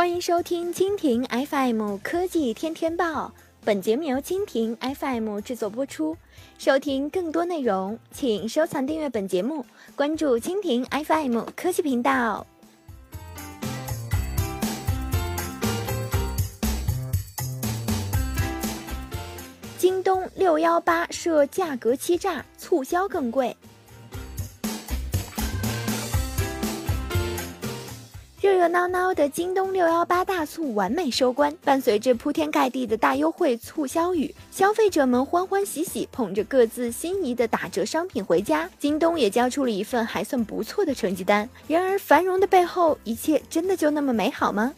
欢迎收听蜻蜓 FM 科技天天报，本节目由蜻蜓 FM 制作播出。收听更多内容，请收藏订阅本节目，关注蜻蜓 FM 科技频道。京东六幺八设价格欺诈，促销更贵。热热闹闹的京东六幺八大促完美收官，伴随着铺天盖地的大优惠促销语，消费者们欢欢喜喜捧着各自心仪的打折商品回家，京东也交出了一份还算不错的成绩单。然而，繁荣的背后，一切真的就那么美好吗？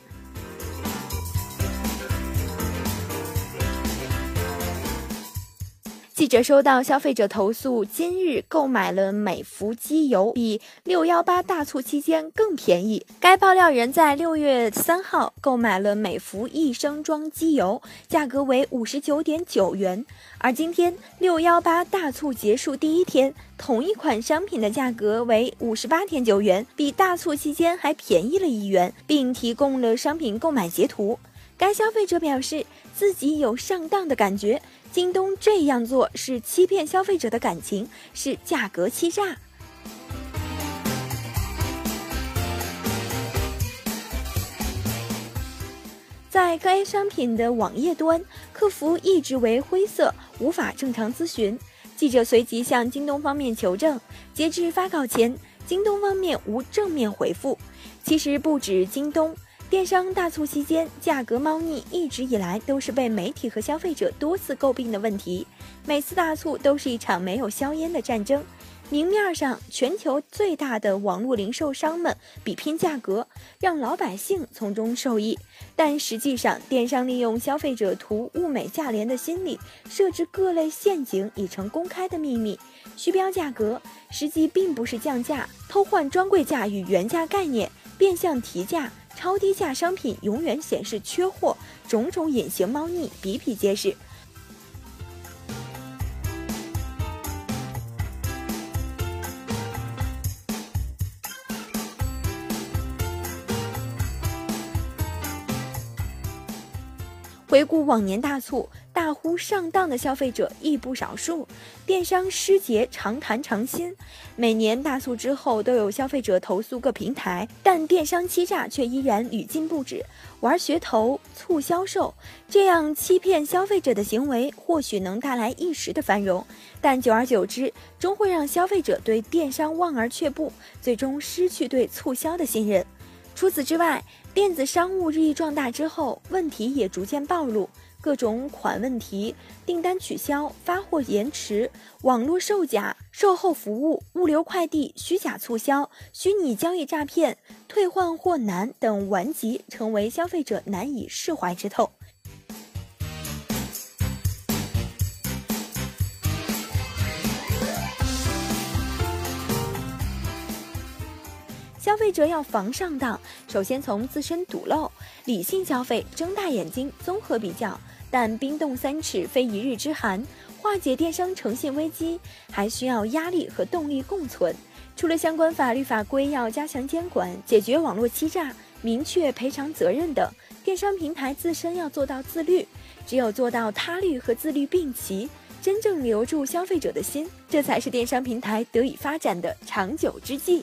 记者收到消费者投诉，今日购买了美孚机油比六幺八大促期间更便宜。该爆料人在六月三号购买了美孚一升装机油，价格为五十九点九元。而今天六幺八大促结束第一天，同一款商品的价格为五十八点九元，比大促期间还便宜了一元，并提供了商品购买截图。该消费者表示自己有上当的感觉。京东这样做是欺骗消费者的感情，是价格欺诈。在该商品的网页端，客服一直为灰色，无法正常咨询。记者随即向京东方面求证，截至发稿前，京东方面无正面回复。其实不止京东。电商大促期间，价格猫腻一直以来都是被媒体和消费者多次诟病的问题。每次大促都是一场没有硝烟的战争，明面上全球最大的网络零售商们比拼价格，让老百姓从中受益。但实际上，电商利用消费者图物美价廉的心理，设置各类陷阱已成公开的秘密。虚标价格，实际并不是降价，偷换专柜价与原价概念，变相提价。超低价商品永远显示缺货，种种隐形猫腻比比皆是。回顾往年大促。大呼上当的消费者亦不少数，电商失节常谈常新。每年大促之后都有消费者投诉各平台，但电商欺诈却依然屡禁不止。玩噱头、促销售这样欺骗消费者的行为，或许能带来一时的繁荣，但久而久之，终会让消费者对电商望而却步，最终失去对促销的信任。除此之外，电子商务日益壮大之后，问题也逐渐暴露。各种款问题、订单取消、发货延迟、网络售假、售后服务、物流快递、虚假促销、虚拟交易诈骗、退换货难等顽疾，成为消费者难以释怀之痛。消费者要防上当，首先从自身堵漏，理性消费，睁大眼睛，综合比较。但冰冻三尺非一日之寒，化解电商诚信危机还需要压力和动力共存。除了相关法律法规要加强监管、解决网络欺诈、明确赔偿责任等，电商平台自身要做到自律。只有做到他律和自律并齐，真正留住消费者的心，这才是电商平台得以发展的长久之计。